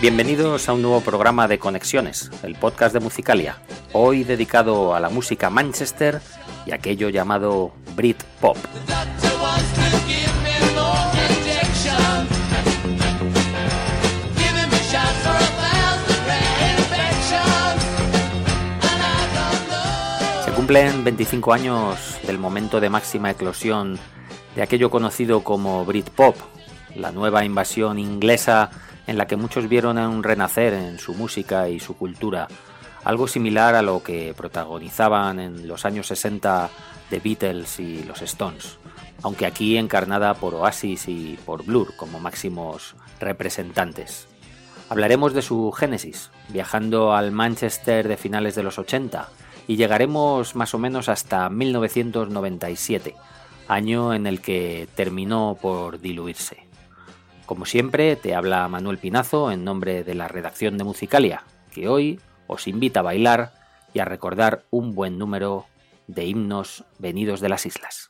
Bienvenidos a un nuevo programa de Conexiones, el podcast de Musicalia, hoy dedicado a la música Manchester y aquello llamado Brit Pop. Se cumplen 25 años del momento de máxima eclosión de aquello conocido como Brit Pop, la nueva invasión inglesa en la que muchos vieron un renacer en su música y su cultura, algo similar a lo que protagonizaban en los años 60 The Beatles y los Stones, aunque aquí encarnada por Oasis y por Blur como máximos representantes. Hablaremos de su génesis, viajando al Manchester de finales de los 80, y llegaremos más o menos hasta 1997, año en el que terminó por diluirse. Como siempre, te habla Manuel Pinazo en nombre de la redacción de Musicalia, que hoy os invita a bailar y a recordar un buen número de himnos venidos de las islas.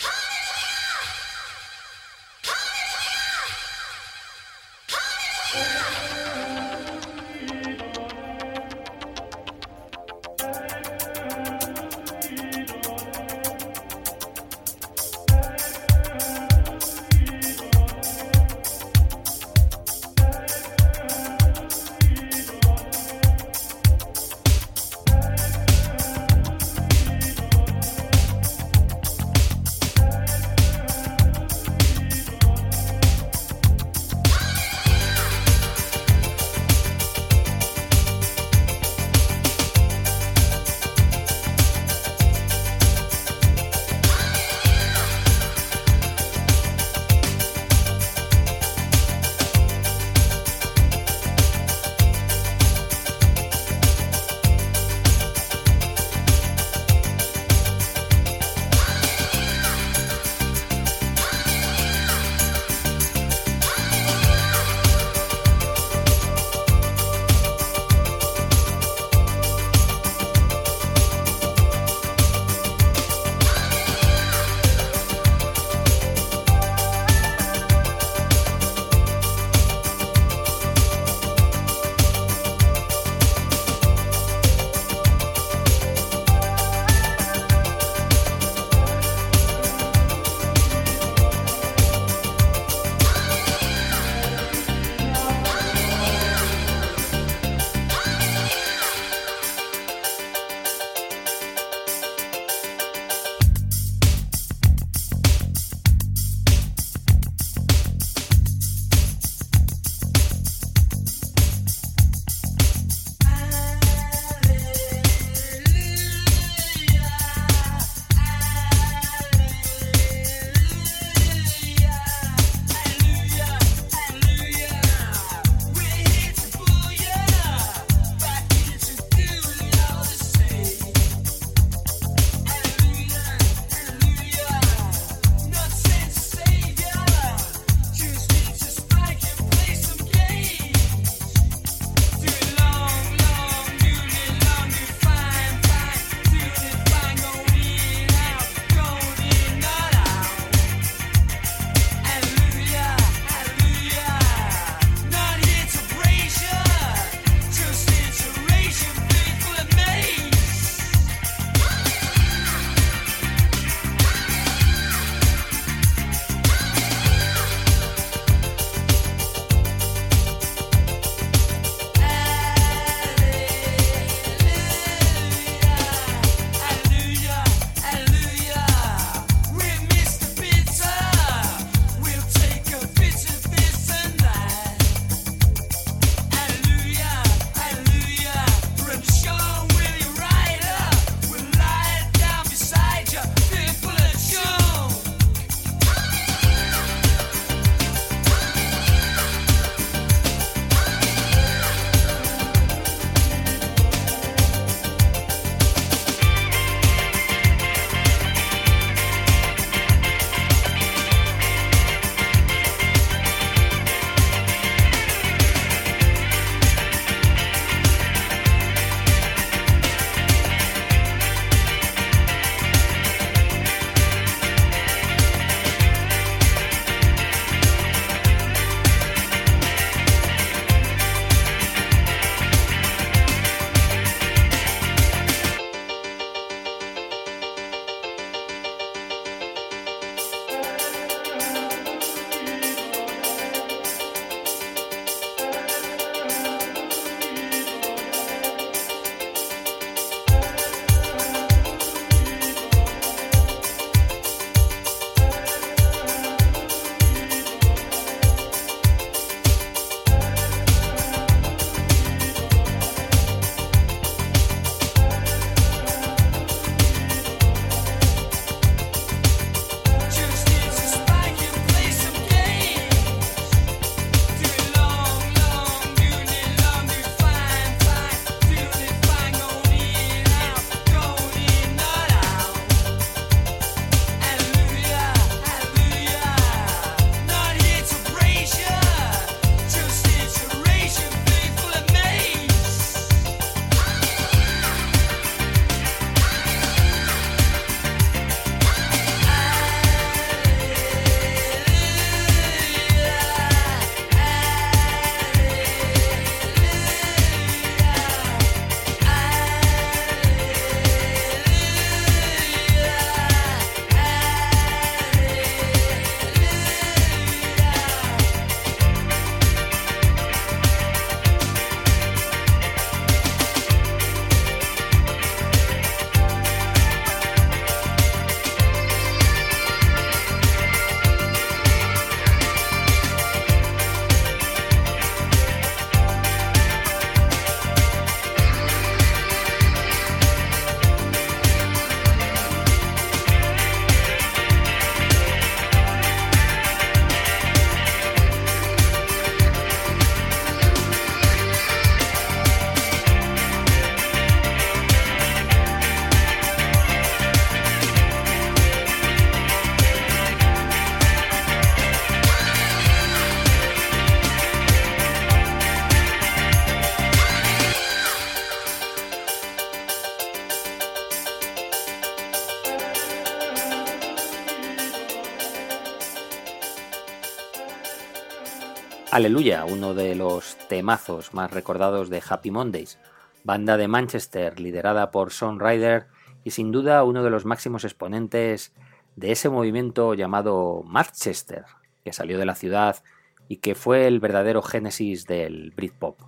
Aleluya, uno de los temazos más recordados de Happy Mondays, banda de Manchester liderada por Son Ryder y sin duda uno de los máximos exponentes de ese movimiento llamado Manchester, que salió de la ciudad y que fue el verdadero génesis del Britpop.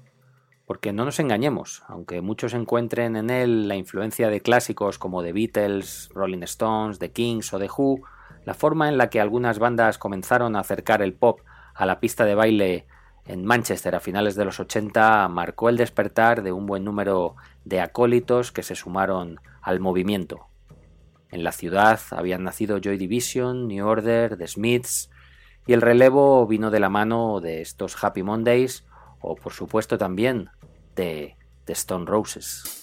Porque no nos engañemos, aunque muchos encuentren en él la influencia de clásicos como The Beatles, Rolling Stones, The Kings o The Who, la forma en la que algunas bandas comenzaron a acercar el pop a la pista de baile en Manchester a finales de los 80 marcó el despertar de un buen número de acólitos que se sumaron al movimiento. En la ciudad habían nacido Joy Division, New Order, The Smiths, y el relevo vino de la mano de estos Happy Mondays o por supuesto también de The Stone Roses.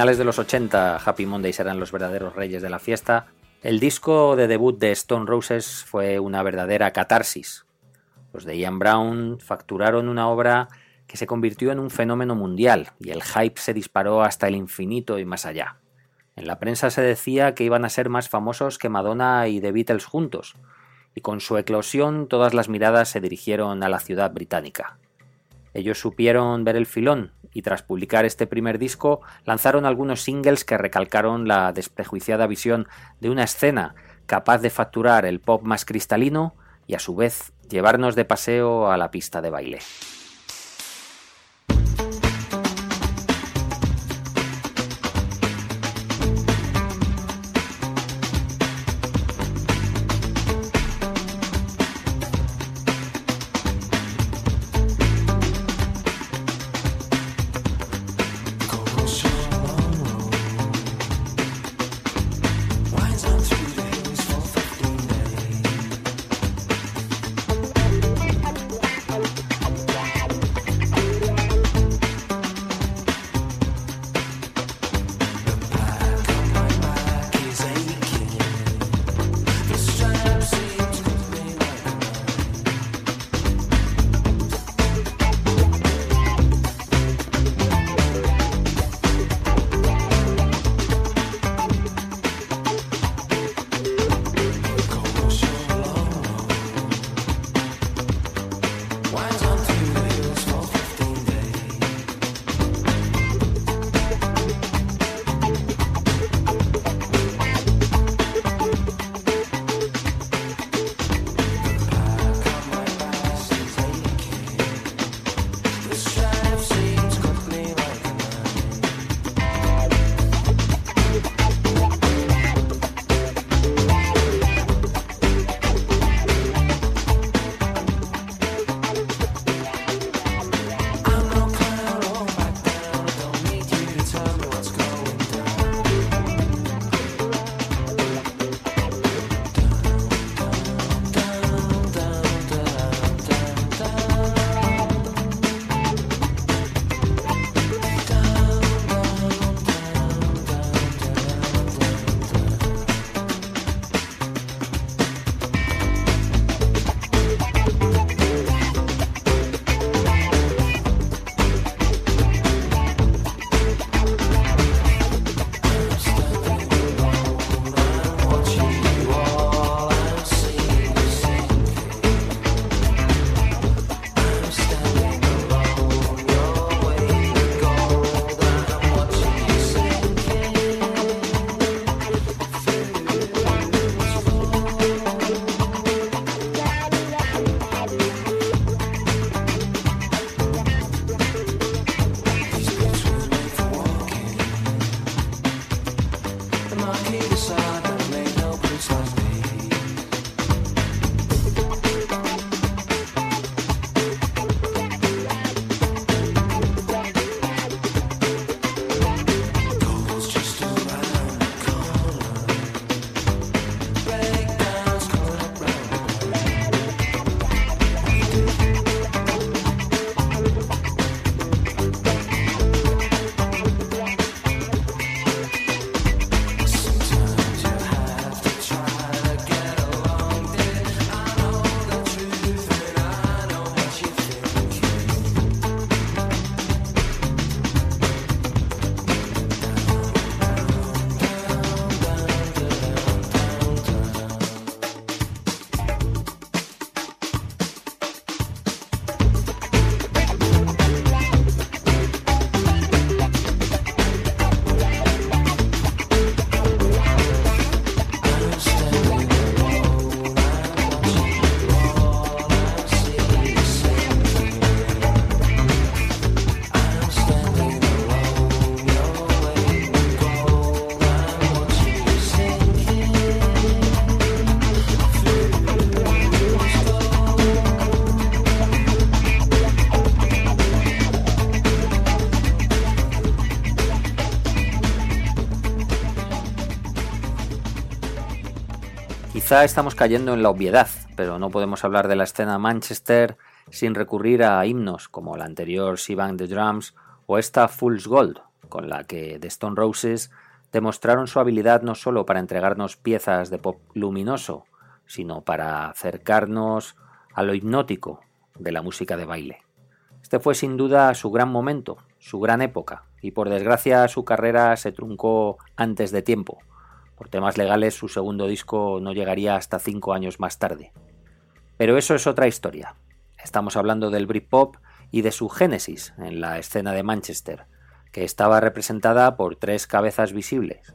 Finales de los 80 Happy Mondays eran los verdaderos reyes de la fiesta, el disco de debut de Stone Roses fue una verdadera catarsis. Los de Ian Brown facturaron una obra que se convirtió en un fenómeno mundial y el hype se disparó hasta el infinito y más allá. En la prensa se decía que iban a ser más famosos que Madonna y The Beatles juntos, y con su eclosión todas las miradas se dirigieron a la ciudad británica. Ellos supieron ver el filón y tras publicar este primer disco lanzaron algunos singles que recalcaron la desprejuiciada visión de una escena capaz de facturar el pop más cristalino y a su vez llevarnos de paseo a la pista de baile. I can't decide. Estamos cayendo en la obviedad, pero no podemos hablar de la escena Manchester sin recurrir a himnos como la anterior She Bang the Drums o esta Fool's Gold, con la que The Stone Roses demostraron su habilidad no solo para entregarnos piezas de pop luminoso, sino para acercarnos a lo hipnótico de la música de baile. Este fue sin duda su gran momento, su gran época, y por desgracia su carrera se truncó antes de tiempo, por temas legales su segundo disco no llegaría hasta cinco años más tarde. Pero eso es otra historia. Estamos hablando del Britpop y de su génesis en la escena de Manchester, que estaba representada por tres cabezas visibles,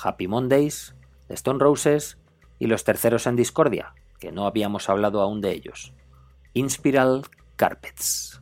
Happy Mondays, Stone Roses y los terceros en discordia, que no habíamos hablado aún de ellos, Inspiral Carpets.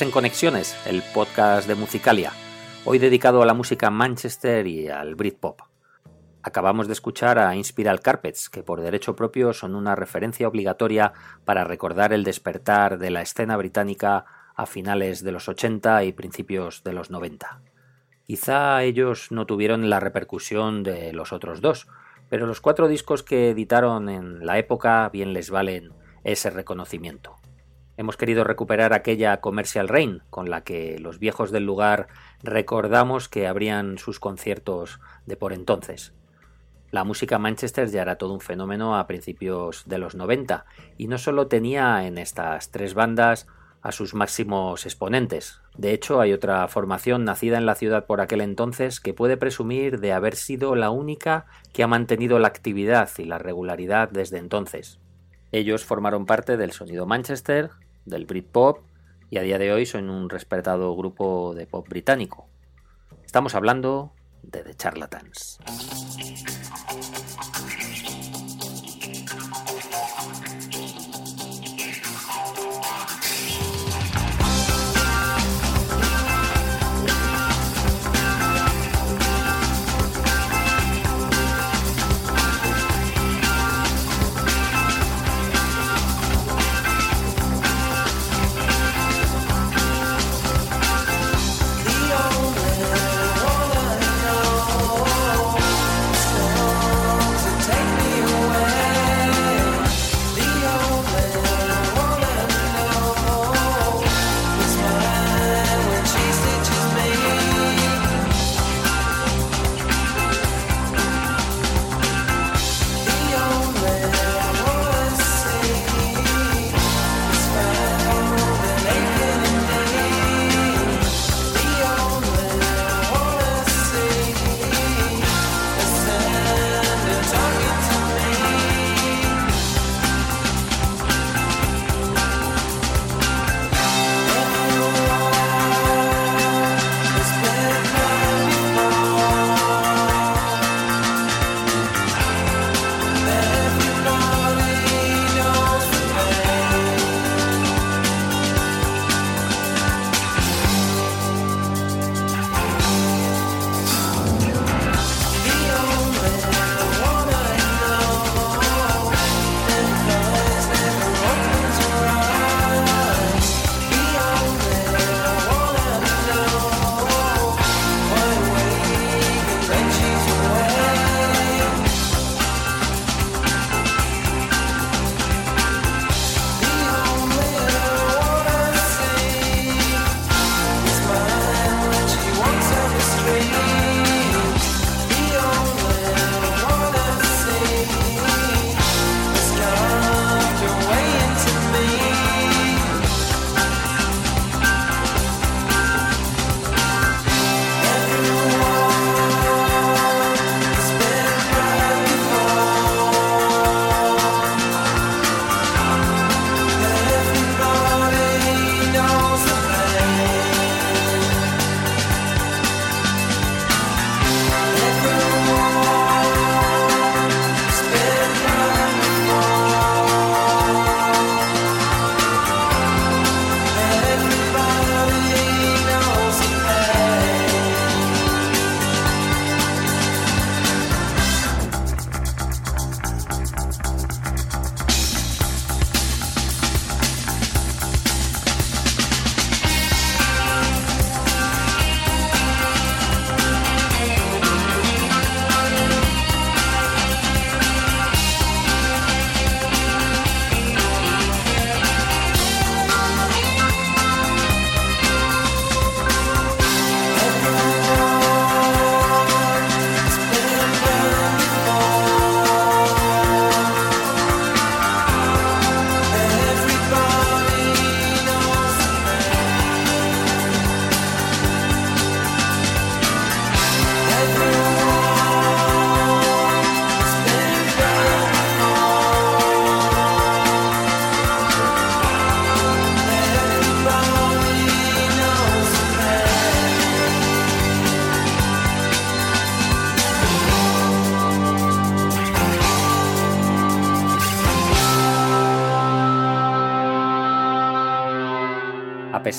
En Conexiones, el podcast de Musicalia, hoy dedicado a la música Manchester y al Britpop. Acabamos de escuchar a Inspiral Carpets, que por derecho propio son una referencia obligatoria para recordar el despertar de la escena británica a finales de los 80 y principios de los 90. Quizá ellos no tuvieron la repercusión de los otros dos, pero los cuatro discos que editaron en la época bien les valen ese reconocimiento. Hemos querido recuperar aquella Commercial Rain con la que los viejos del lugar recordamos que abrían sus conciertos de por entonces. La música Manchester ya era todo un fenómeno a principios de los 90 y no solo tenía en estas tres bandas a sus máximos exponentes. De hecho, hay otra formación nacida en la ciudad por aquel entonces que puede presumir de haber sido la única que ha mantenido la actividad y la regularidad desde entonces. Ellos formaron parte del sonido Manchester, del Britpop y a día de hoy son un respetado grupo de pop británico. Estamos hablando de The Charlatans.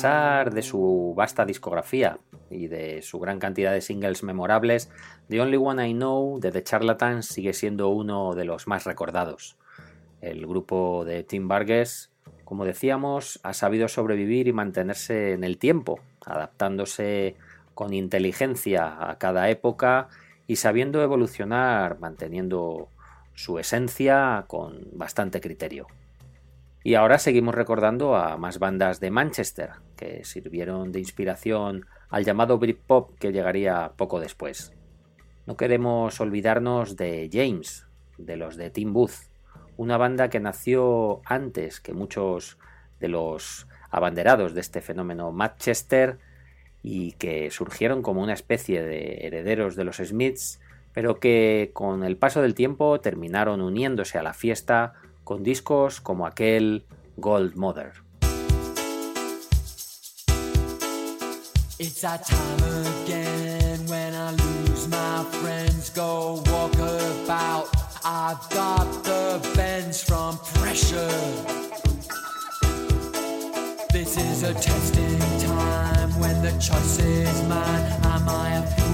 De su vasta discografía y de su gran cantidad de singles memorables, The Only One I Know de The Charlatans sigue siendo uno de los más recordados. El grupo de Tim Burgess, como decíamos, ha sabido sobrevivir y mantenerse en el tiempo, adaptándose con inteligencia a cada época y sabiendo evolucionar manteniendo su esencia con bastante criterio. Y ahora seguimos recordando a más bandas de Manchester, que sirvieron de inspiración al llamado Britpop que llegaría poco después. No queremos olvidarnos de James, de los de Tim Booth, una banda que nació antes que muchos de los abanderados de este fenómeno Manchester y que surgieron como una especie de herederos de los Smiths, pero que con el paso del tiempo terminaron uniéndose a la fiesta con discos como aquel Gold Mother. It's that time again when I lose my friends, go walk about. I've got the bends from pressure. This is a testing time when the choice is mine. Am I a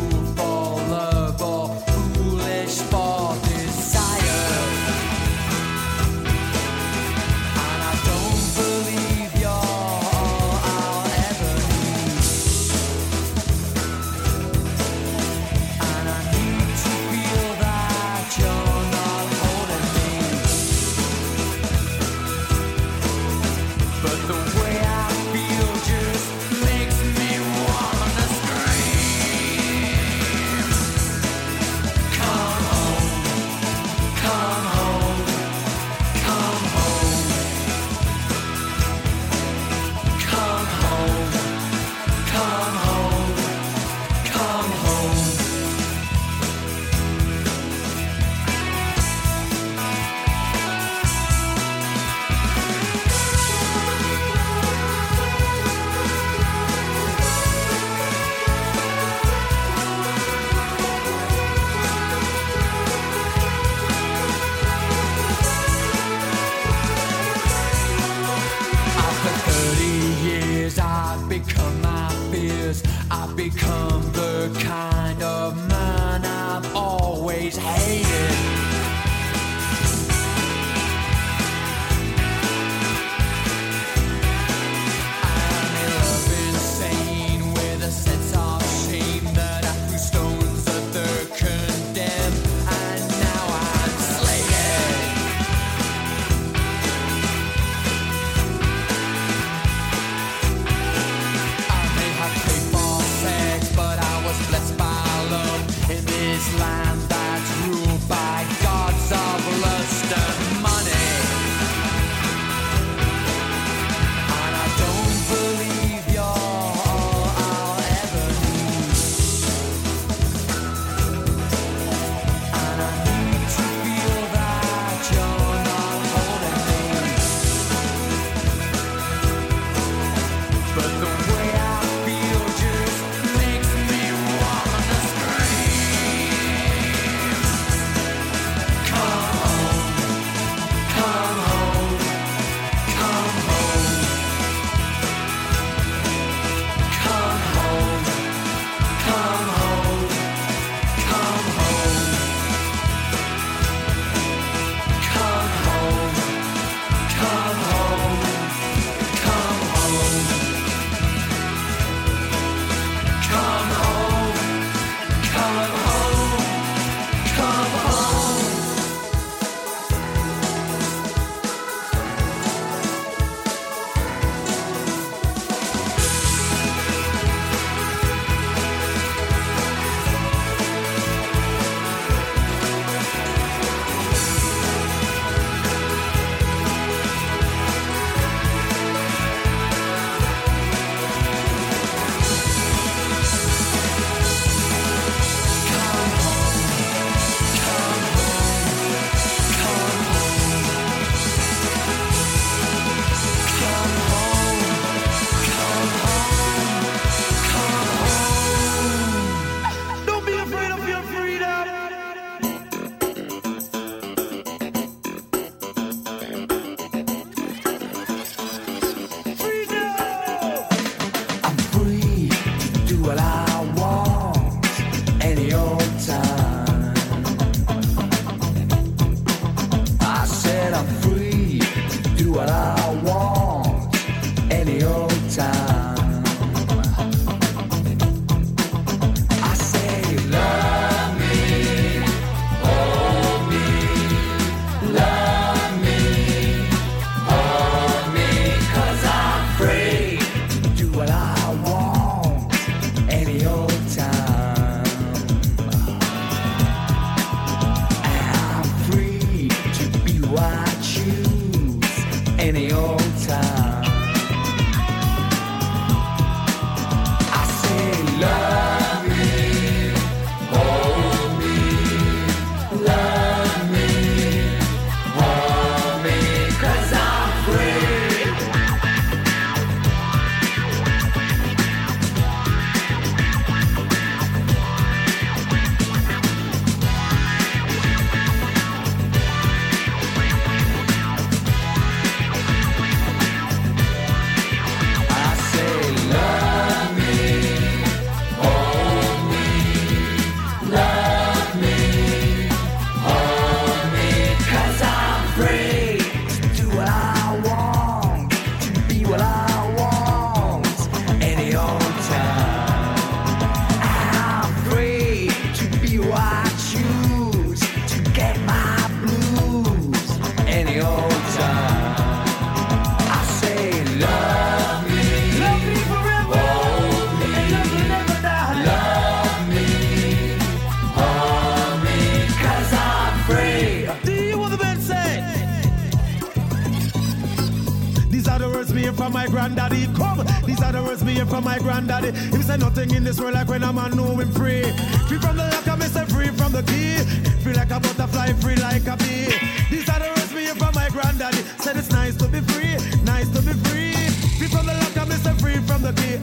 from my granddaddy. Come, these are the words me hear from my granddaddy. If say nothing in this world like when a man know him free. Free from the lock, I miss free from the key. Free like a butterfly, free like a bee. These are the words me hear from my granddaddy. Said it's nice to be free, nice to be free. Free from the lock, I miss free from the key.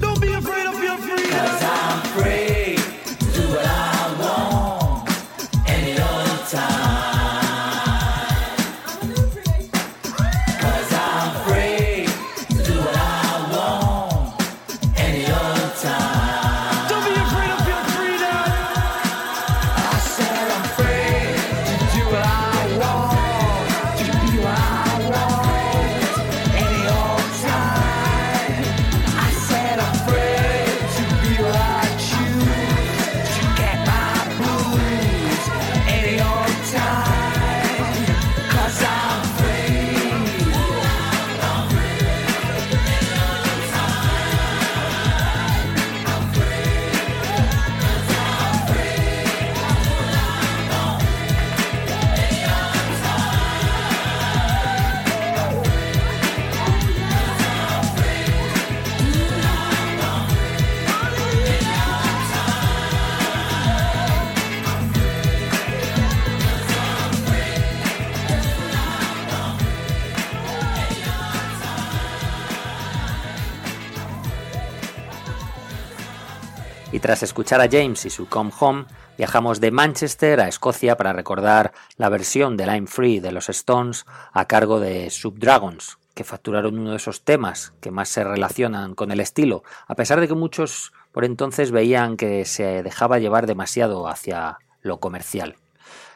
Don't be afraid of your freedom. Cause I'm free do what I tras escuchar a James y su Come Home, viajamos de Manchester a Escocia para recordar la versión de I'm Free de los Stones a cargo de Subdragons, que facturaron uno de esos temas que más se relacionan con el estilo, a pesar de que muchos por entonces veían que se dejaba llevar demasiado hacia lo comercial.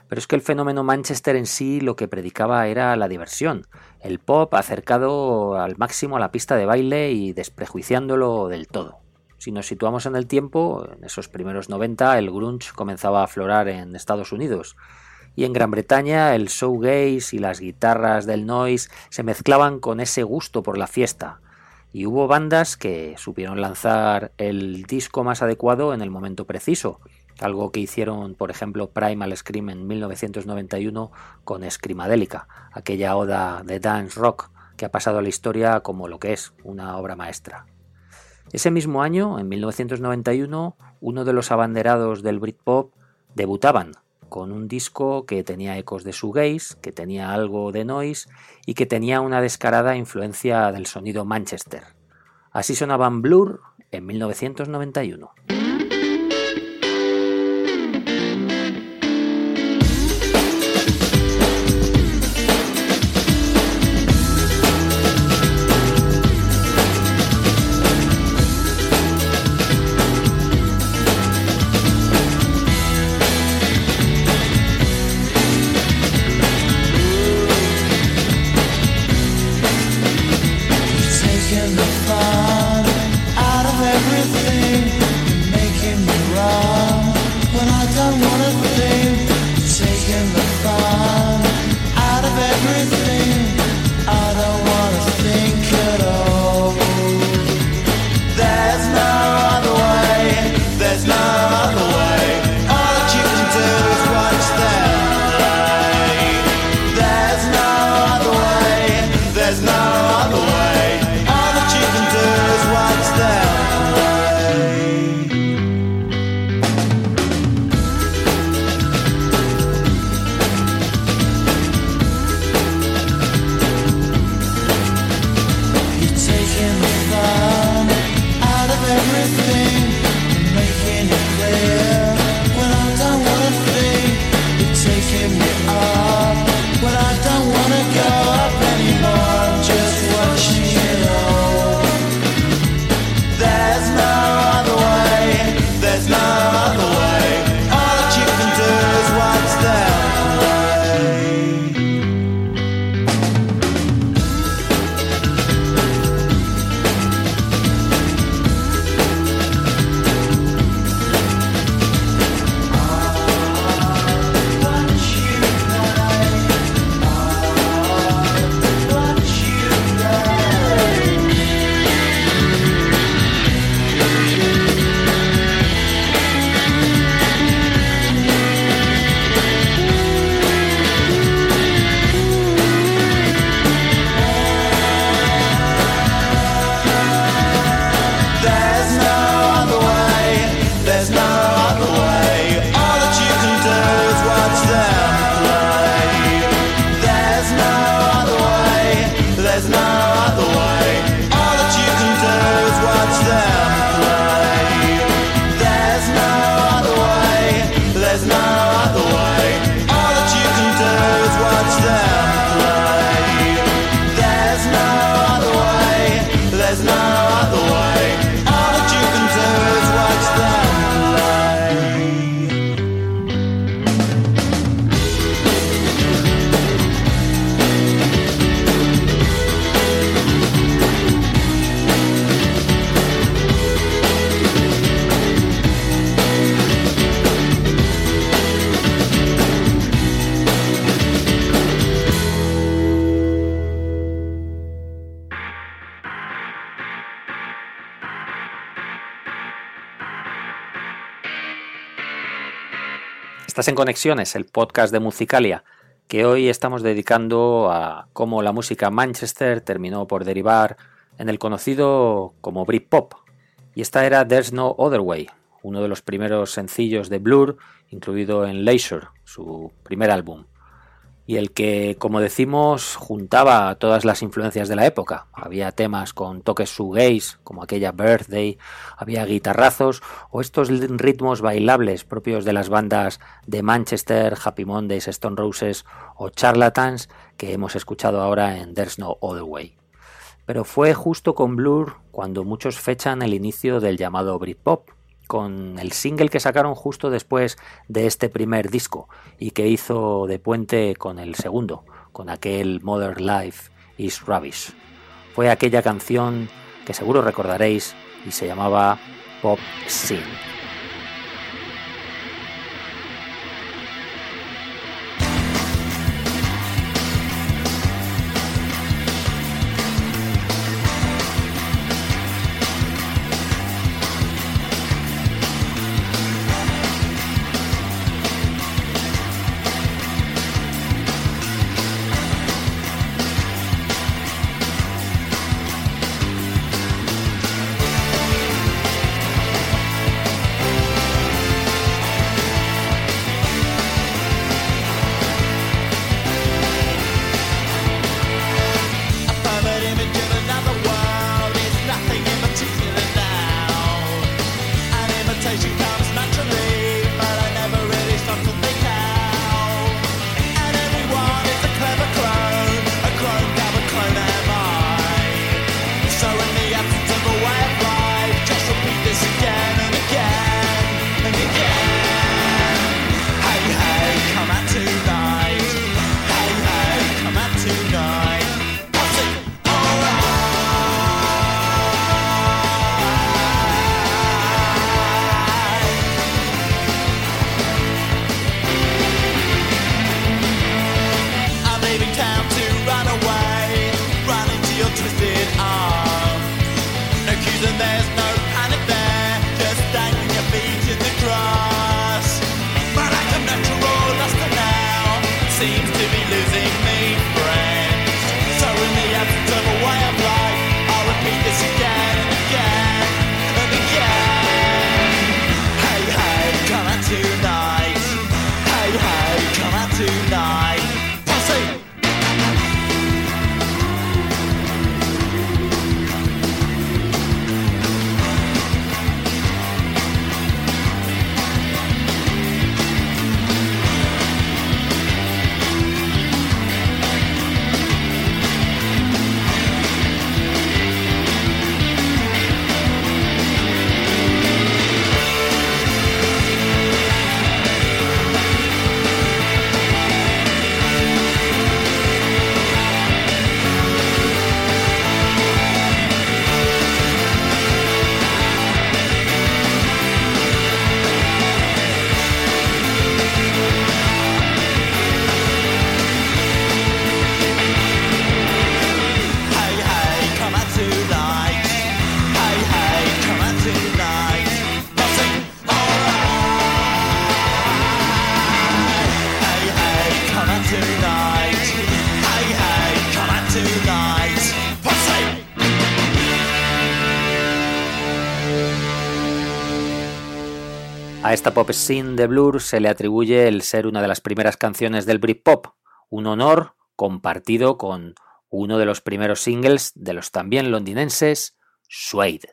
Pero es que el fenómeno Manchester en sí lo que predicaba era la diversión, el pop acercado al máximo a la pista de baile y desprejuiciándolo del todo. Si nos situamos en el tiempo, en esos primeros 90 el grunge comenzaba a aflorar en Estados Unidos y en Gran Bretaña el showgaze y las guitarras del noise se mezclaban con ese gusto por la fiesta. Y hubo bandas que supieron lanzar el disco más adecuado en el momento preciso, algo que hicieron, por ejemplo, Primal Scream en 1991 con Screamadelica, aquella oda de dance rock que ha pasado a la historia como lo que es una obra maestra. Ese mismo año, en 1991, uno de los abanderados del Britpop debutaban con un disco que tenía ecos de shoegaze, que tenía algo de noise y que tenía una descarada influencia del sonido Manchester. Así sonaban Blur en 1991. Estás en Conexiones, el podcast de Musicalia, que hoy estamos dedicando a cómo la música Manchester terminó por derivar en el conocido como Britpop. Y esta era There's No Other Way, uno de los primeros sencillos de Blur, incluido en Leisure, su primer álbum. Y el que, como decimos, juntaba todas las influencias de la época. Había temas con toques shoegaze, como aquella Birthday, había guitarrazos o estos ritmos bailables propios de las bandas de Manchester, Happy Mondays, Stone Roses o Charlatans que hemos escuchado ahora en There's No Other Way. Pero fue justo con Blur cuando muchos fechan el inicio del llamado Britpop, con el single que sacaron justo después de este primer disco y que hizo de puente con el segundo, con aquel Modern Life is Rubbish. Fue aquella canción que seguro recordaréis y se llamaba Pop Scene. Esta pop scene de Blur se le atribuye el ser una de las primeras canciones del Britpop, un honor compartido con uno de los primeros singles de los también londinenses, 'Suede'.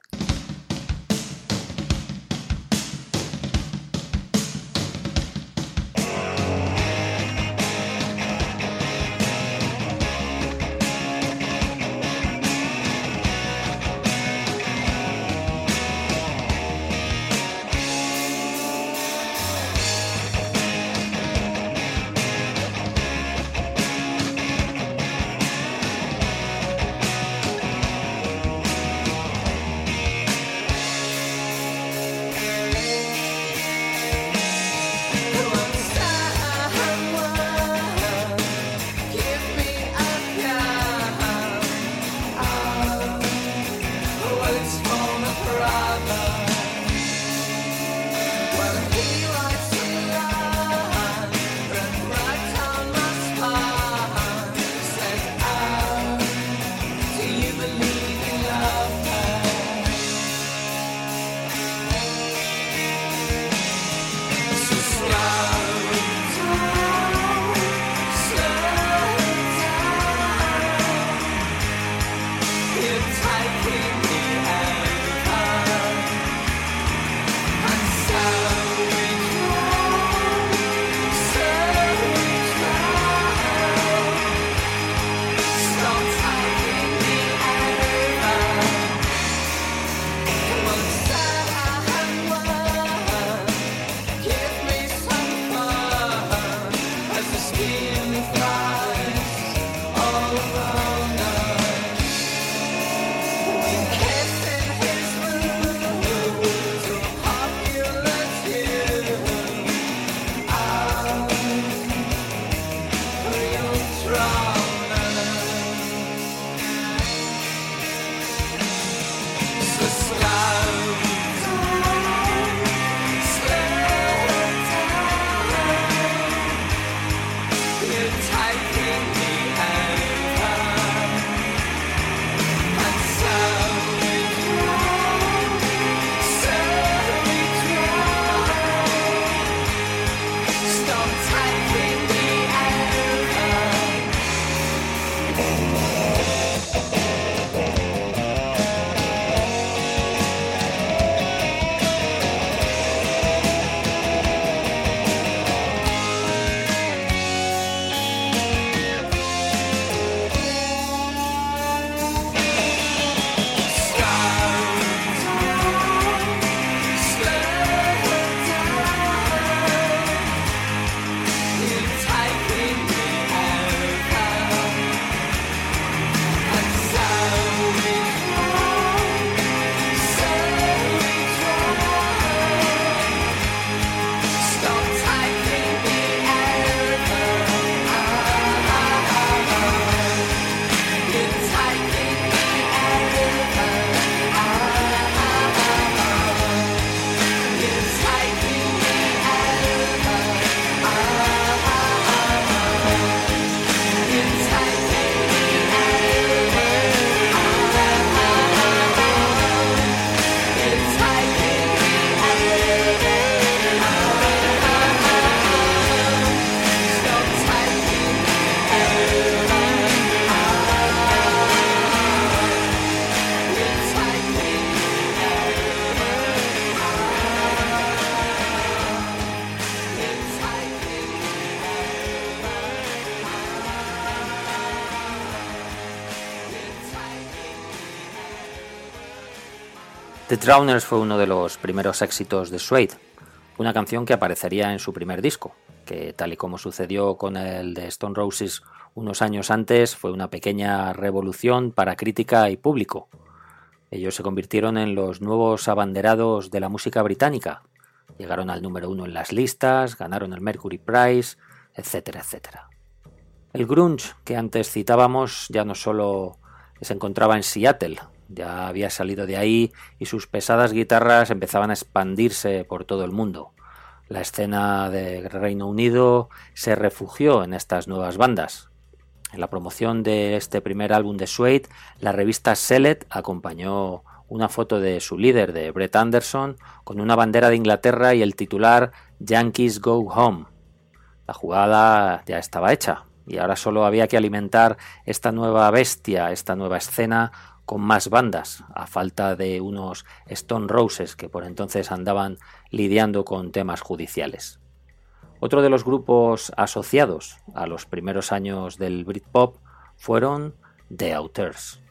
The Drowners fue uno de los primeros éxitos de Suede, una canción que aparecería en su primer disco, que tal y como sucedió con el de Stone Roses unos años antes, fue una pequeña revolución para crítica y público. Ellos se convirtieron en los nuevos abanderados de la música británica. Llegaron al número uno en las listas, ganaron el Mercury Prize, etcétera, etcétera. El grunge que antes citábamos ya no solo se encontraba en Seattle, ya había salido de ahí y sus pesadas guitarras empezaban a expandirse por todo el mundo. La escena de Reino Unido se refugió en estas nuevas bandas. En la promoción de este primer álbum de Suede, la revista Select acompañó una foto de su líder, de Brett Anderson, con una bandera de Inglaterra y el titular Yankees Go Home. La jugada ya estaba hecha y ahora solo había que alimentar esta nueva bestia, esta nueva escena con más bandas, a falta de unos Stone Roses que por entonces andaban lidiando con temas judiciales. Otro de los grupos asociados a los primeros años del Britpop fueron The Outers.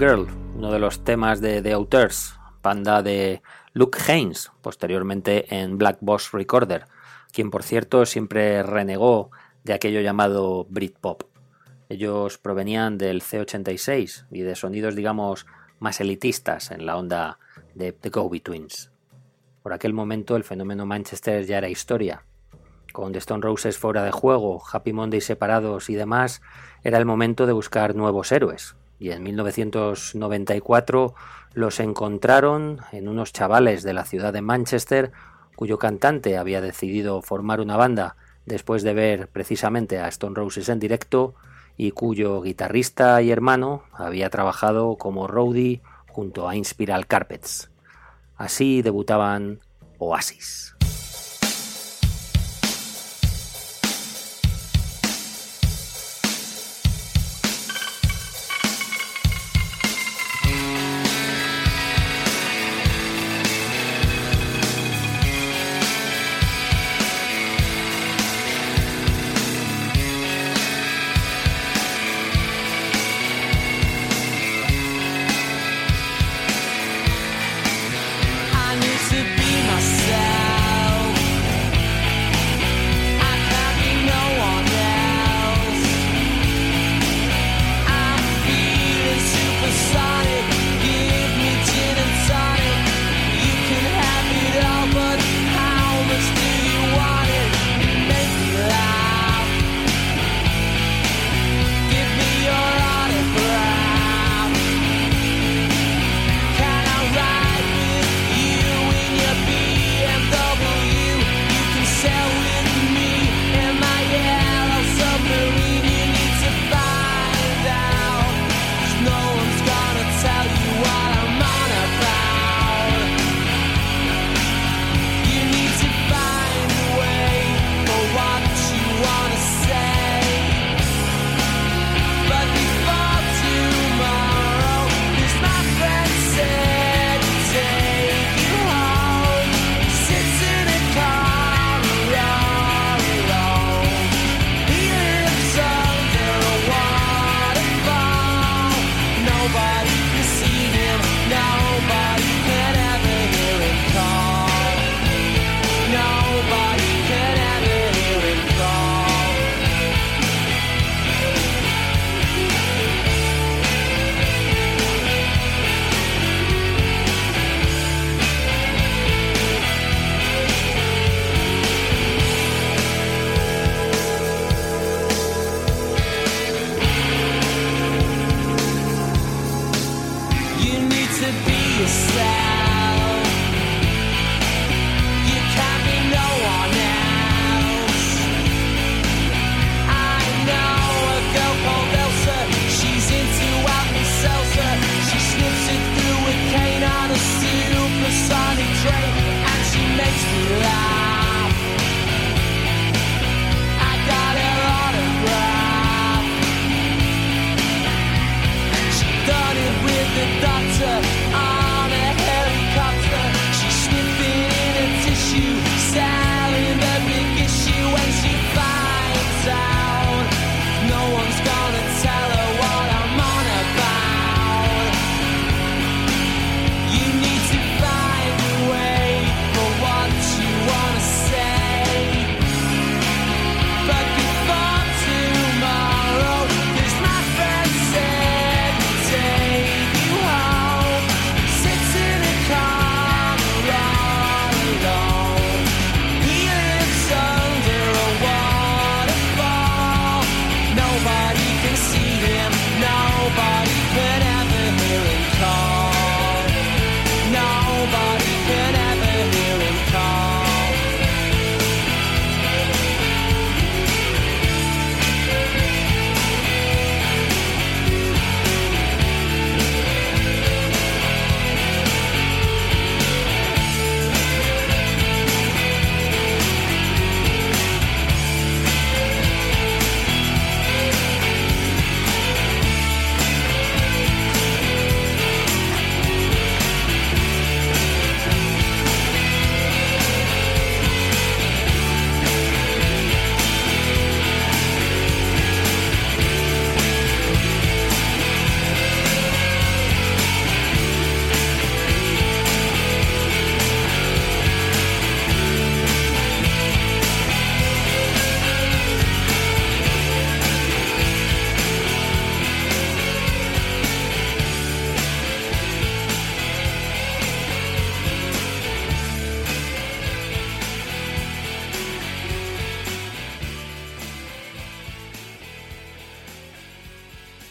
Showgirl, uno de los temas de The Auteurs, banda de Luke Haynes, posteriormente en Black Boss Recorder, quien por cierto siempre renegó de aquello llamado Britpop. Ellos provenían del C86 y de sonidos, digamos, más elitistas en la onda de The Go-Betweens. Por aquel momento el fenómeno Manchester ya era historia. Con The Stone Roses fuera de juego, Happy Monday separados y demás, era el momento de buscar nuevos héroes. Y en 1994 los encontraron en unos chavales de la ciudad de Manchester, cuyo cantante había decidido formar una banda después de ver precisamente a Stone Roses en directo y cuyo guitarrista y hermano había trabajado como roadie junto a Inspiral Carpets. Así debutaban Oasis.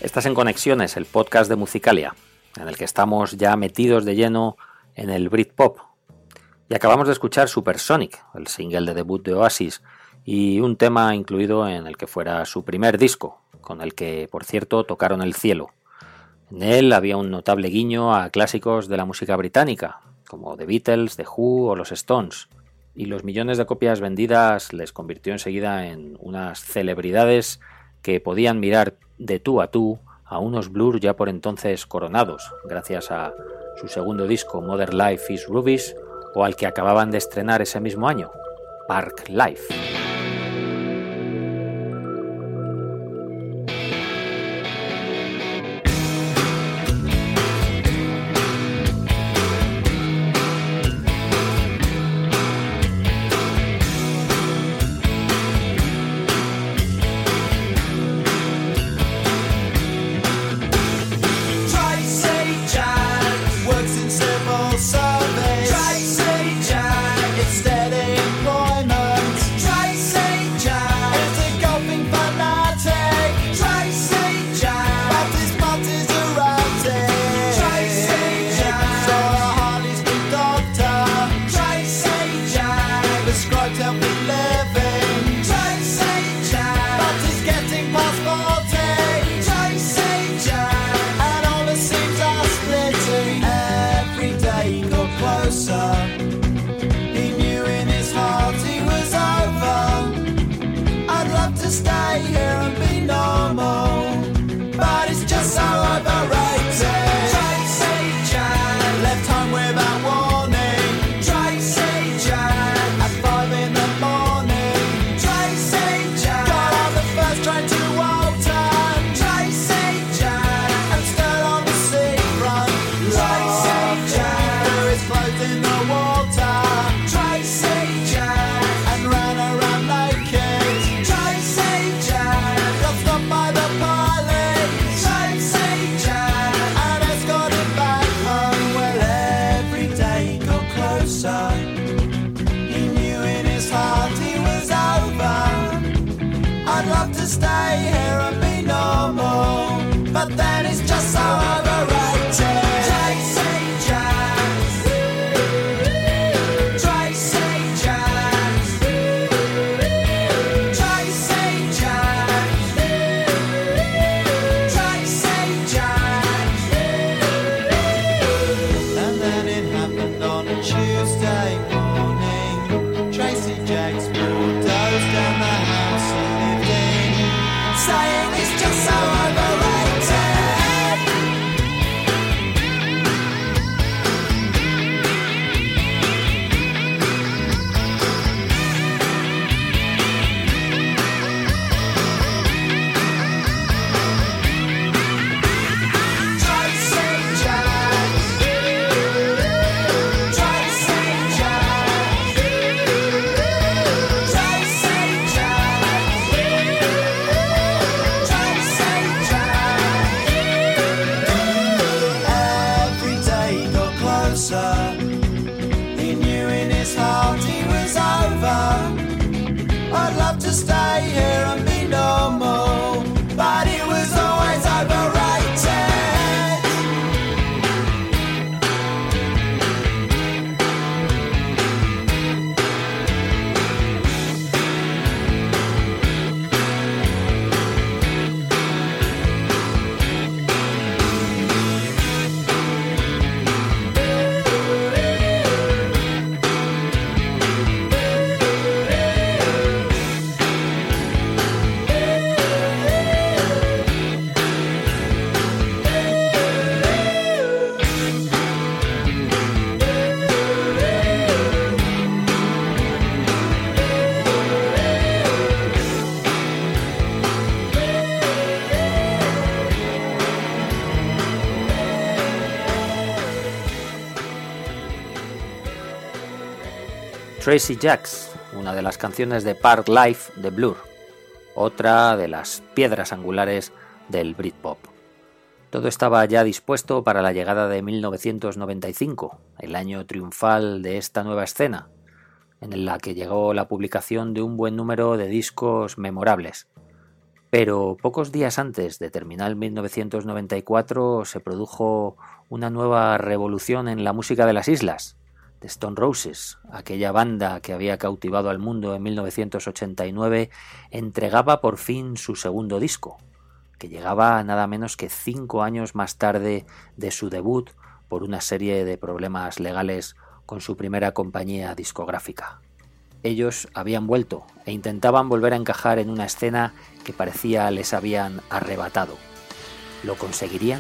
Estás en Conexiones, el podcast de Musicalia, en el que estamos ya metidos de lleno en el Britpop. Y acabamos de escuchar Supersonic, el single de debut de Oasis, y un tema incluido en el que fuera su primer disco, con el que, por cierto, tocaron el cielo. En él había un notable guiño a clásicos de la música británica, como The Beatles, The Who o los Stones, y los millones de copias vendidas les convirtió enseguida en unas celebridades que podían mirar de tú a tú a unos Blur ya por entonces coronados, gracias a su segundo disco Modern Life is Rubies o al que acababan de estrenar ese mismo año, Park Life. Tracy Jacks, una de las canciones de Park Life de Blur, otra de las piedras angulares del Britpop. Todo estaba ya dispuesto para la llegada de 1995, el año triunfal de esta nueva escena, en la que llegó la publicación de un buen número de discos memorables. Pero pocos días antes de terminar 1994 se produjo una nueva revolución en la música de las islas. The Stone Roses, aquella banda que había cautivado al mundo en 1989, entregaba por fin su segundo disco, que llegaba nada menos que cinco años más tarde de su debut por una serie de problemas legales con su primera compañía discográfica. Ellos habían vuelto e intentaban volver a encajar en una escena que parecía les habían arrebatado. ¿Lo conseguirían?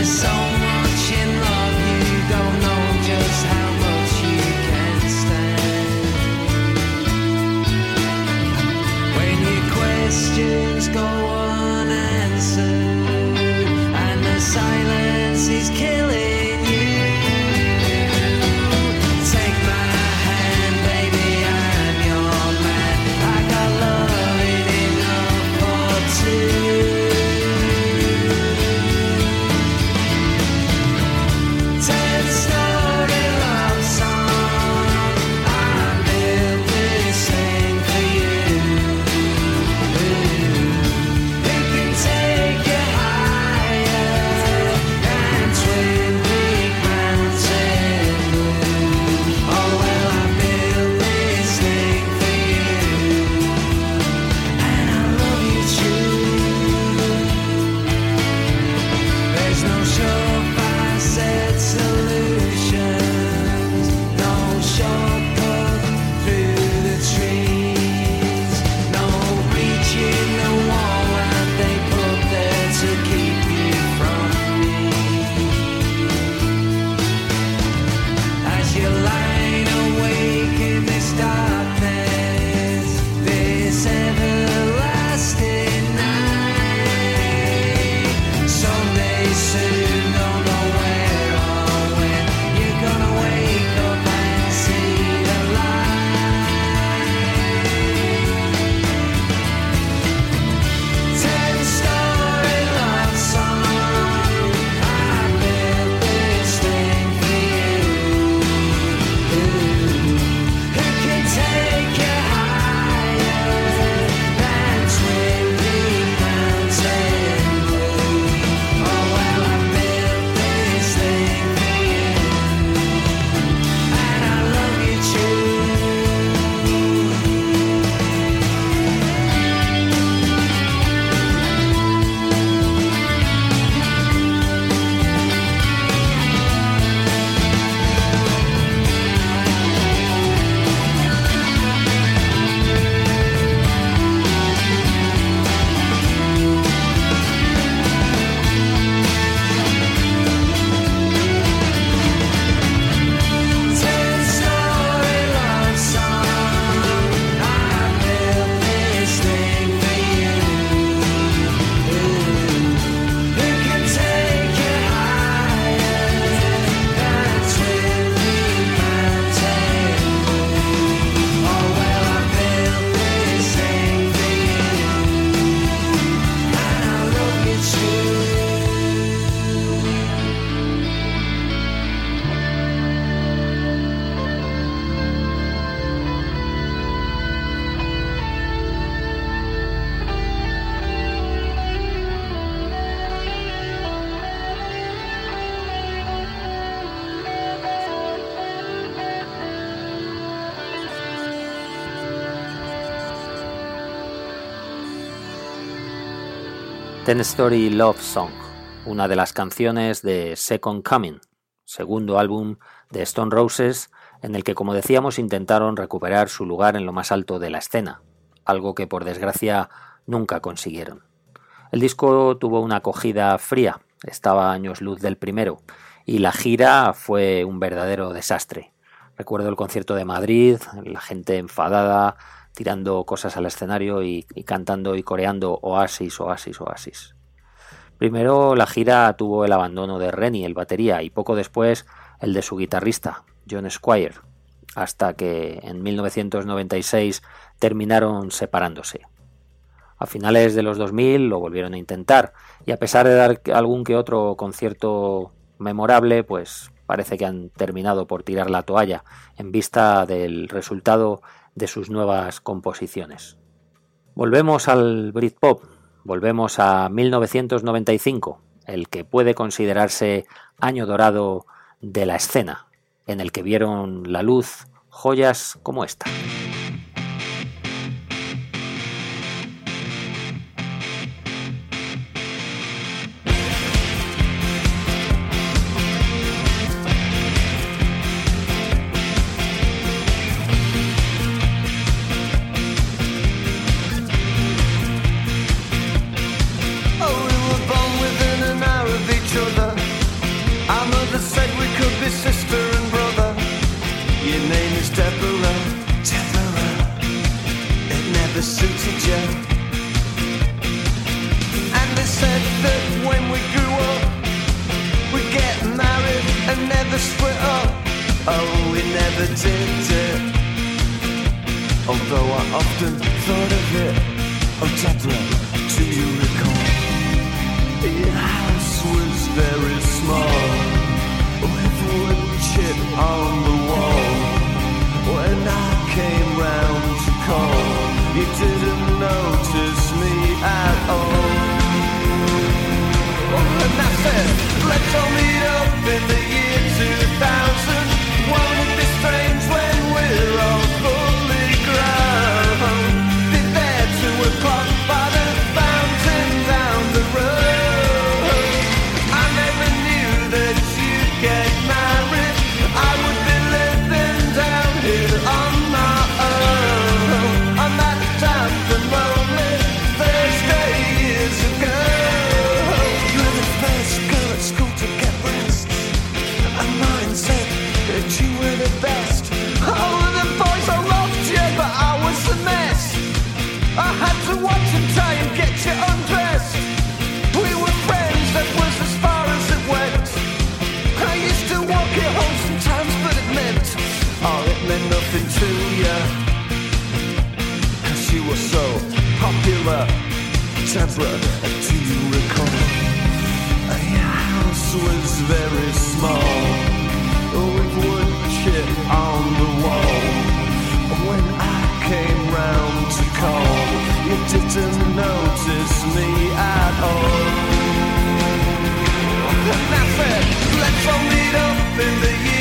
is so Ten Story Love Song, una de las canciones de Second Coming, segundo álbum de Stone Roses, en el que, como decíamos, intentaron recuperar su lugar en lo más alto de la escena, algo que por desgracia nunca consiguieron. El disco tuvo una acogida fría, estaba años luz del primero, y la gira fue un verdadero desastre. Recuerdo el concierto de Madrid, la gente enfadada, tirando cosas al escenario y, cantando y coreando Oasis, Oasis, Oasis. Primero la gira tuvo el abandono de Rennie, el batería, y poco después el de su guitarrista, John Squire, hasta que en 1996 terminaron separándose. A finales de los 2000 lo volvieron a intentar y a pesar de dar algún que otro concierto memorable, pues parece que han terminado por tirar la toalla en vista del resultado de sus nuevas composiciones. Volvemos al Britpop, volvemos a 1995, el que puede considerarse año dorado de la escena, en el que vieron la luz joyas como esta. that you were the best. All of the boys I loved you, but I was a mess. I had to watch and try and get you undressed. We were friends, that was as far as it went. I used to walk you home sometimes, but it meant, oh, it meant nothing to you. Cause you were so popular, temperate, do you recall? Your house was very small the wall. When I came round to call, you didn't notice me at all. And That's it. Let's hold it up in the year.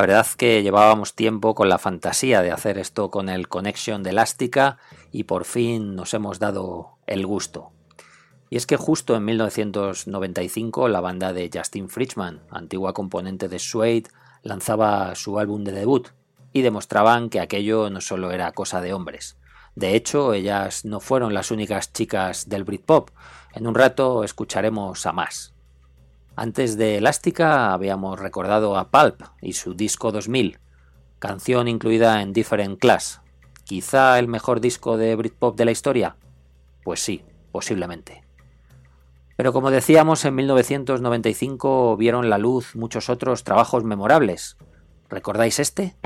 La verdad que llevábamos tiempo con la fantasía de hacer esto con el Connection de Elástica y por fin nos hemos dado el gusto. Y es que justo en 1995 la banda de Justin Friedman, antigua componente de Suede, lanzaba su álbum de debut y demostraban que aquello no solo era cosa de hombres. De hecho, ellas no fueron las únicas chicas del Britpop. En un rato escucharemos a más. Antes de Elástica habíamos recordado a Pulp y su disco 2000, canción incluida en Different Class. ¿Quizá el mejor disco de Britpop de la historia? Pues sí, posiblemente. Pero como decíamos, en 1995 vieron la luz muchos otros trabajos memorables. ¿Recordáis este?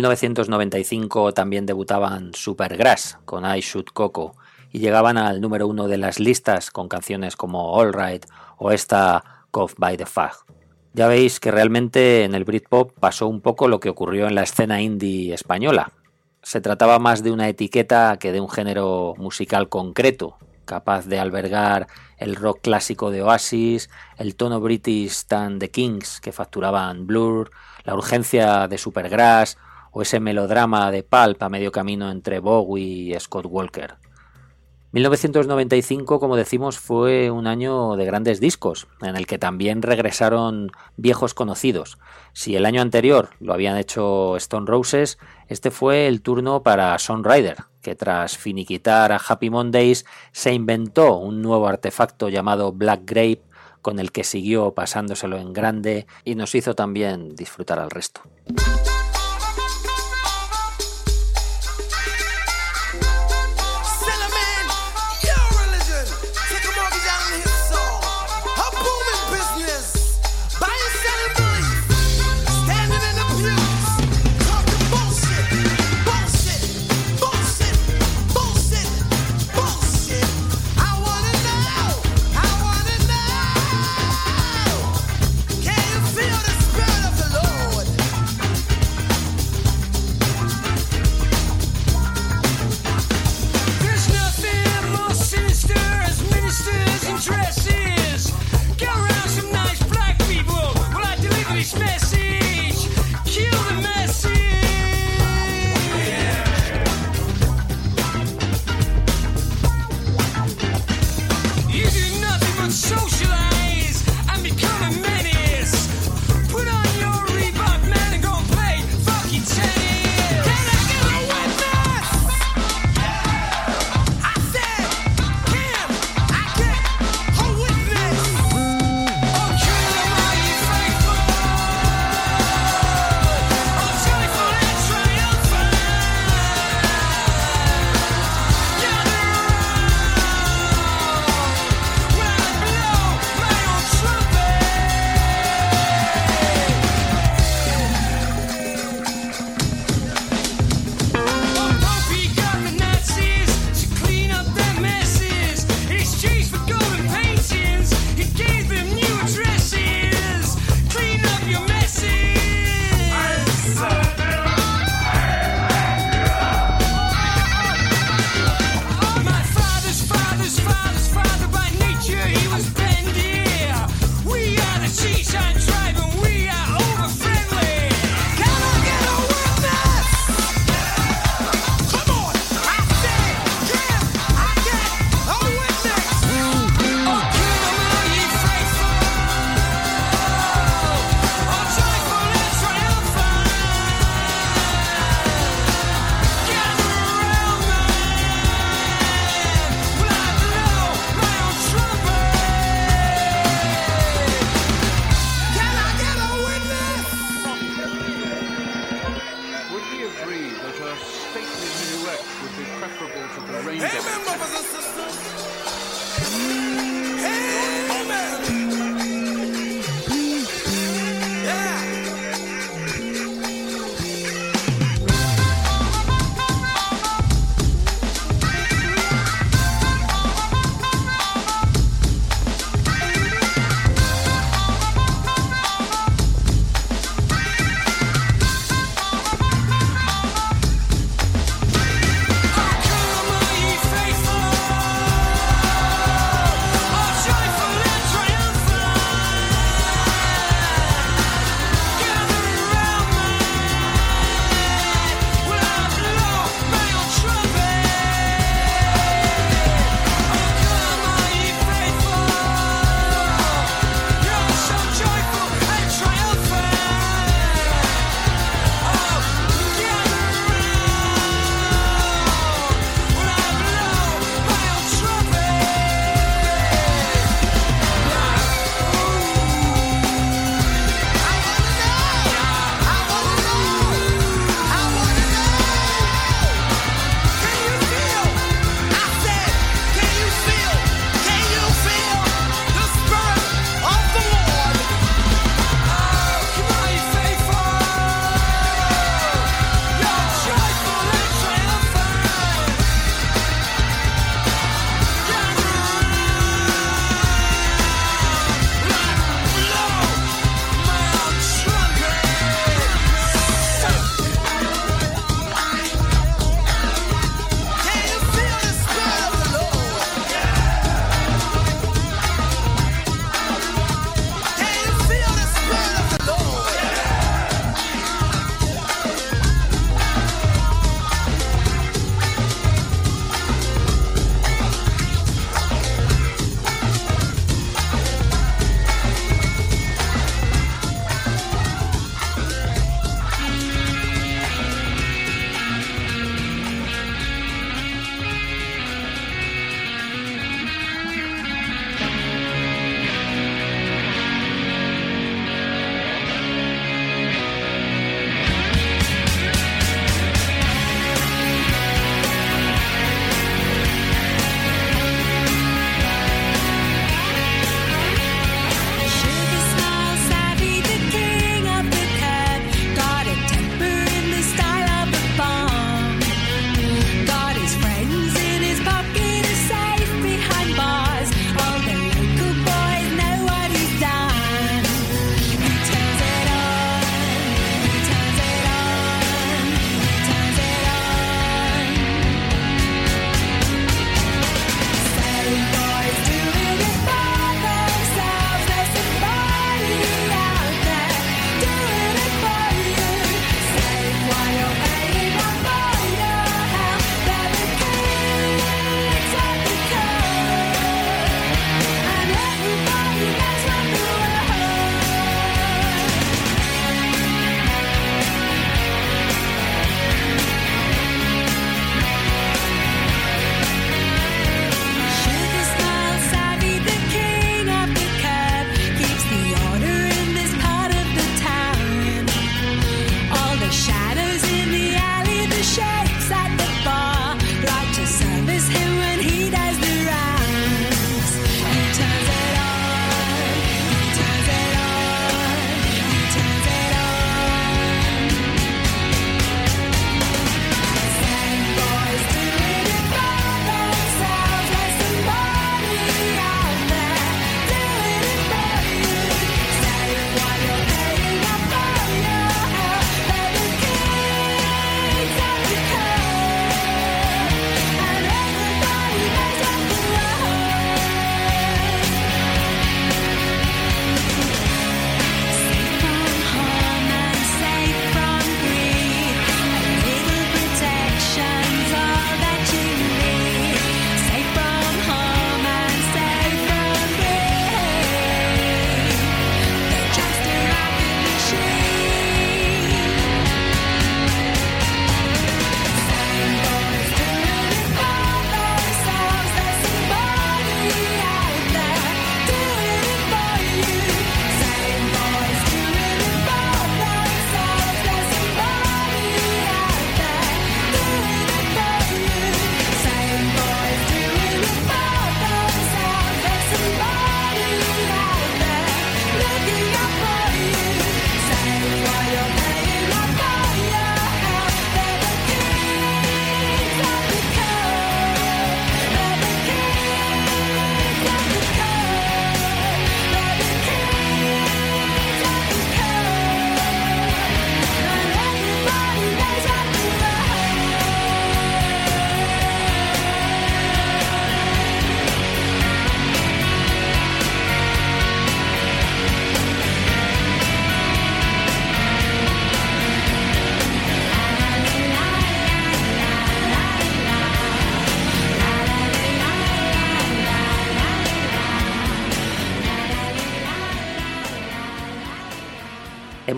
1995 también debutaban Supergrass con I Shoot Coco y llegaban al número uno de las listas con canciones como All Right o esta Cough by the Fag. Ya veis que realmente en el Britpop pasó un poco lo que ocurrió en la escena indie española. Se trataba más de una etiqueta que de un género musical concreto, capaz de albergar el rock clásico de Oasis, el tono british tan de Kings que facturaban Blur, la urgencia de Supergrass o ese melodrama de Pulp a medio camino entre Bowie y Scott Walker. 1995, como decimos, fue un año de grandes discos, en el que también regresaron viejos conocidos. Si el año anterior lo habían hecho Stone Roses, este fue el turno para Rider, que tras finiquitar a Happy Mondays se inventó un nuevo artefacto llamado Black Grape, con el que siguió pasándoselo en grande y nos hizo también disfrutar al resto.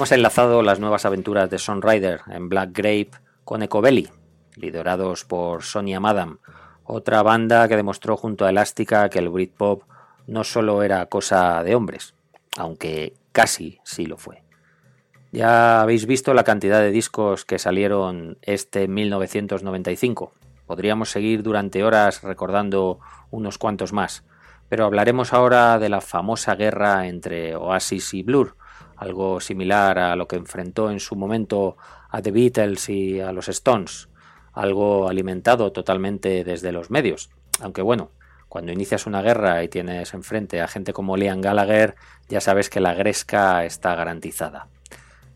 Hemos enlazado las nuevas aventuras de Sunrider en Black Grape con Ecobelly, liderados por Sonia Madam, otra banda que demostró junto a Elástica que el Britpop no solo era cosa de hombres, aunque casi sí lo fue. Ya habéis visto la cantidad de discos que salieron este 1995. Podríamos seguir durante horas recordando unos cuantos más, pero hablaremos ahora de la famosa guerra entre Oasis y Blur, algo similar a lo que enfrentó en su momento a The Beatles y a los Stones, algo alimentado totalmente desde los medios. Aunque bueno, cuando inicias una guerra y tienes enfrente a gente como Liam Gallagher, ya sabes que la gresca está garantizada.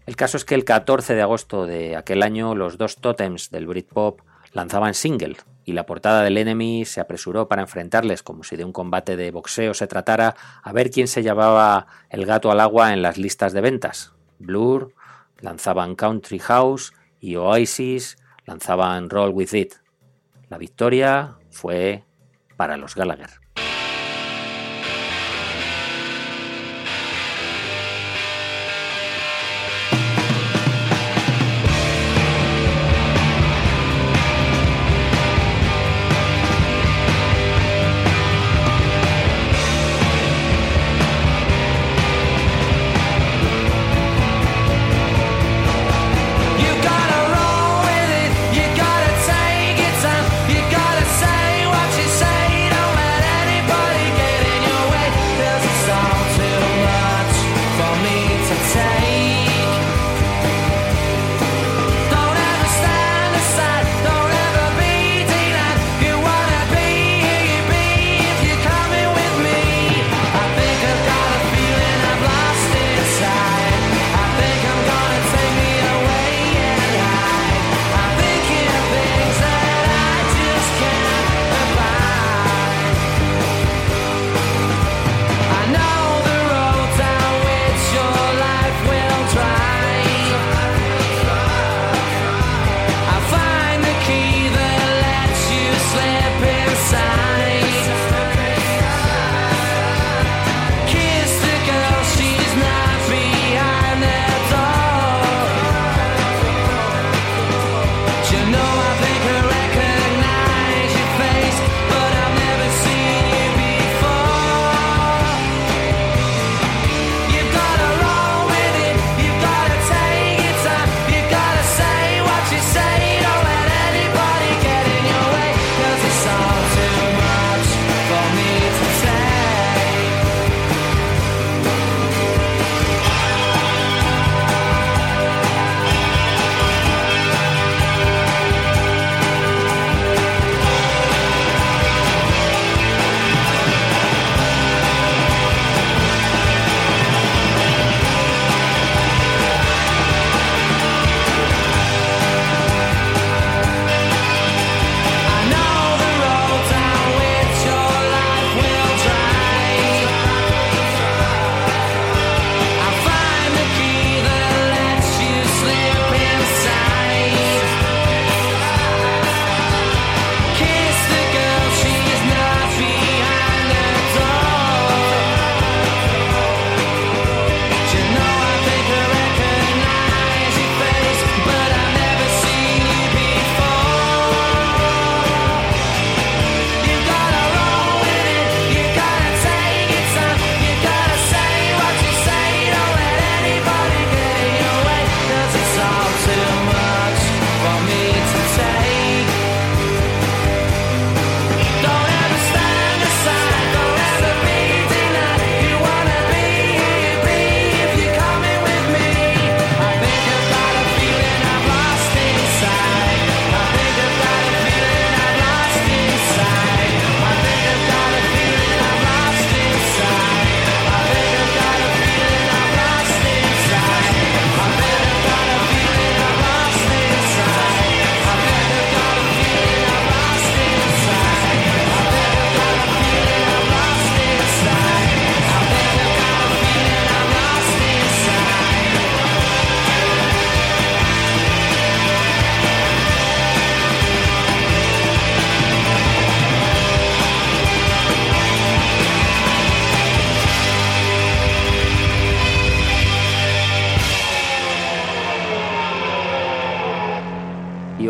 El caso es que el 14 de agosto de aquel año los dos tótems del Britpop lanzaban single y la portada del Enemy se apresuró para enfrentarles como si de un combate de boxeo se tratara a ver quién se llevaba el gato al agua en las listas de ventas. Blur lanzaban Country House y Oasis lanzaban Roll With It. La victoria fue para los Gallagher.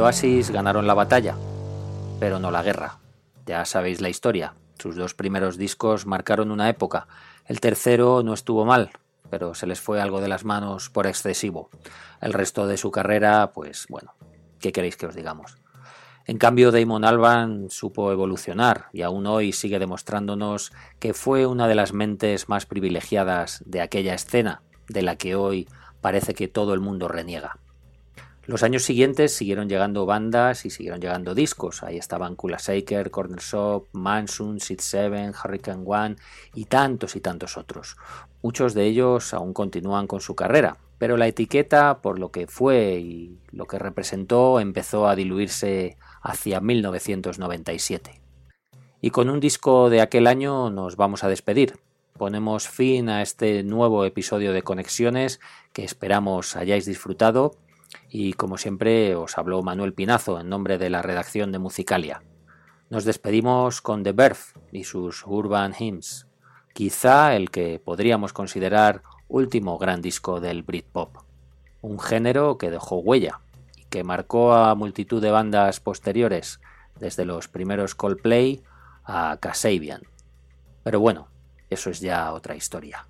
Oasis ganaron la batalla, pero no la guerra. Ya sabéis la historia. Sus dos primeros discos marcaron una época. El tercero no estuvo mal, pero se les fue algo de las manos por excesivo. El resto de su carrera, pues bueno, ¿qué queréis que os digamos? En cambio, Damon Alban supo evolucionar y aún hoy sigue demostrándonos que fue una de las mentes más privilegiadas de aquella escena, de la que hoy parece que todo el mundo reniega. Los años siguientes siguieron llegando bandas y siguieron llegando discos. Ahí estaban Kula Shaker, Corner Shop, Mansun, Sid Seven, Hurricane One y tantos y tantos otros. Muchos de ellos aún continúan con su carrera, pero la etiqueta, por lo que fue y lo que representó, empezó a diluirse hacia 1997. Y con un disco de aquel año nos vamos a despedir. Ponemos fin a este nuevo episodio de Conexiones que esperamos hayáis disfrutado y como siempre os habló Manuel Pinazo en nombre de la redacción de Musicalia. Nos despedimos con The Birth y sus Urban Hymns, quizá el que podríamos considerar último gran disco del Britpop, un género que dejó huella y que marcó a multitud de bandas posteriores, desde los primeros Coldplay a Kasabian. Pero bueno, eso es ya otra historia.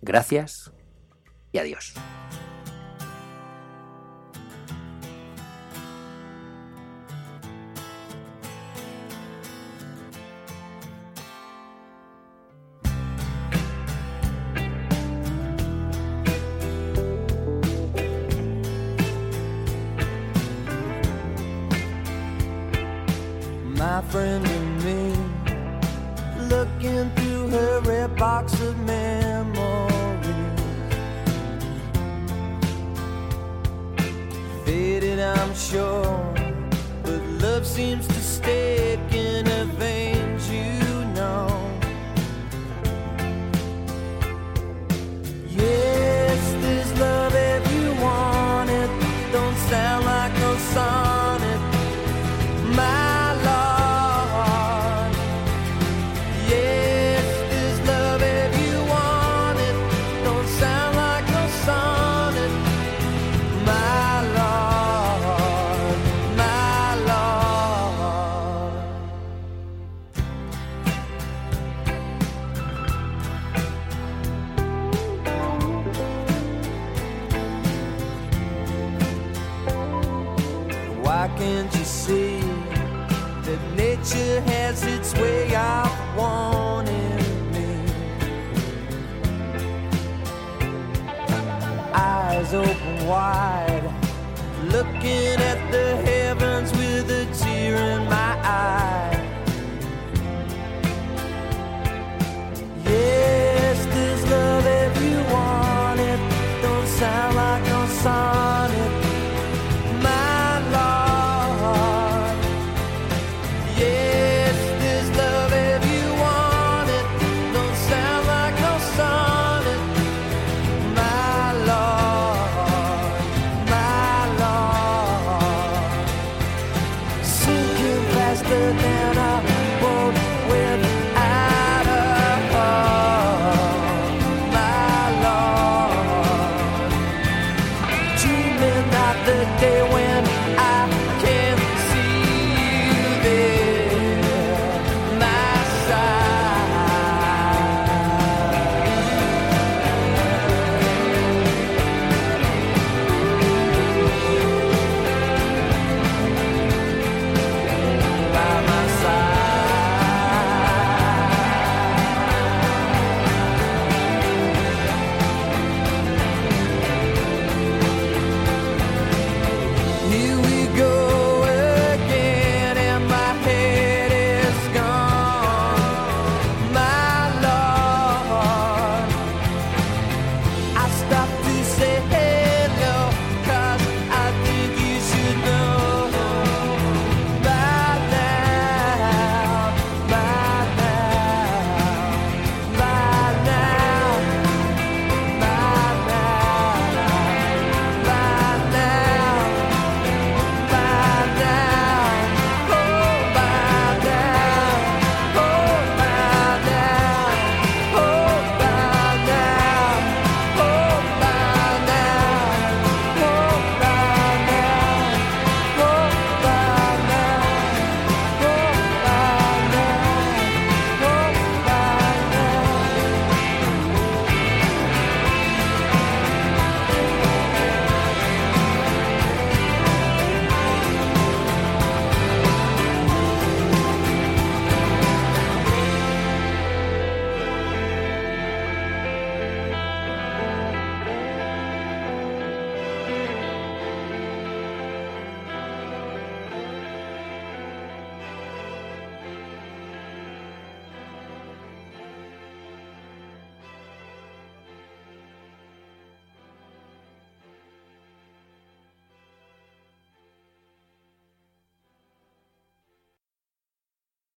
Gracias y adiós. Why can't you see that nature has its way of wanting me? Eyes open wide, looking at the heavens